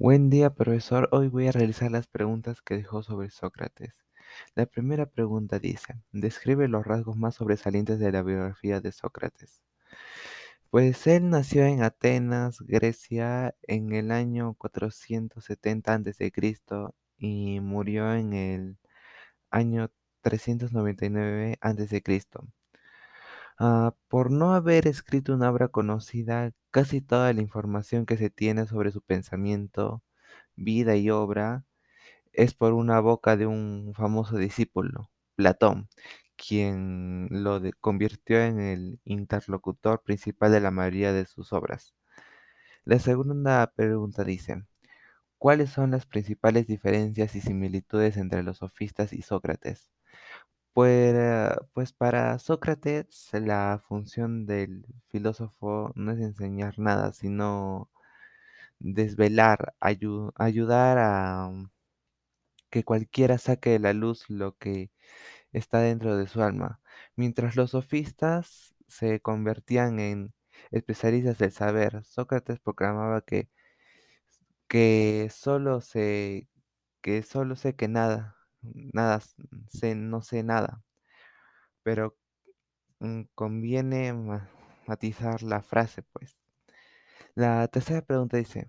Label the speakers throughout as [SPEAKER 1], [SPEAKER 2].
[SPEAKER 1] Buen día, profesor. Hoy voy a realizar las preguntas que dejó sobre Sócrates. La primera pregunta dice, describe los rasgos más sobresalientes de la biografía de Sócrates. Pues él nació en Atenas, Grecia, en el año 470 a.C. y murió en el año 399 a.C. Ah, por no haber escrito una obra conocida, casi toda la información que se tiene sobre su pensamiento, vida y obra es por una boca de un famoso discípulo, Platón, quien lo convirtió en el interlocutor principal de la mayoría de sus obras. La segunda pregunta dice, ¿cuáles son las principales diferencias y similitudes entre los sofistas y Sócrates? Pues, pues para Sócrates la función del filósofo no es enseñar nada, sino desvelar, ayu- ayudar a mm, que cualquiera saque de la luz lo que está dentro de su alma. Mientras los sofistas se convertían en especialistas del saber, Sócrates proclamaba que, que solo sé, que solo sé que nada, nada no sé nada, pero mm, conviene ma- matizar la frase, pues. La tercera pregunta dice,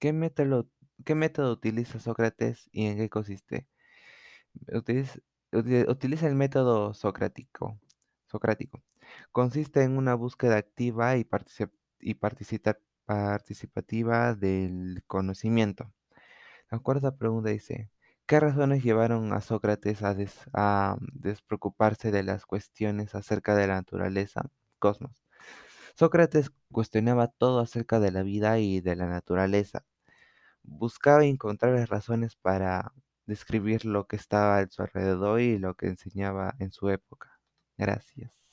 [SPEAKER 1] ¿qué método, qué método utiliza Sócrates y en qué consiste? Utiliza, uti- utiliza el método socrático. Socrático. Consiste en una búsqueda activa y, participativa del conocimiento. La cuarta pregunta dice, ¿qué razones llevaron a Sócrates a, des- a despreocuparse de las cuestiones acerca de la naturaleza, cosmos? Sócrates cuestionaba todo acerca de la vida y de la naturaleza. Buscaba encontrar razones para describir lo que estaba a su alrededor y lo que enseñaba en su época. Gracias.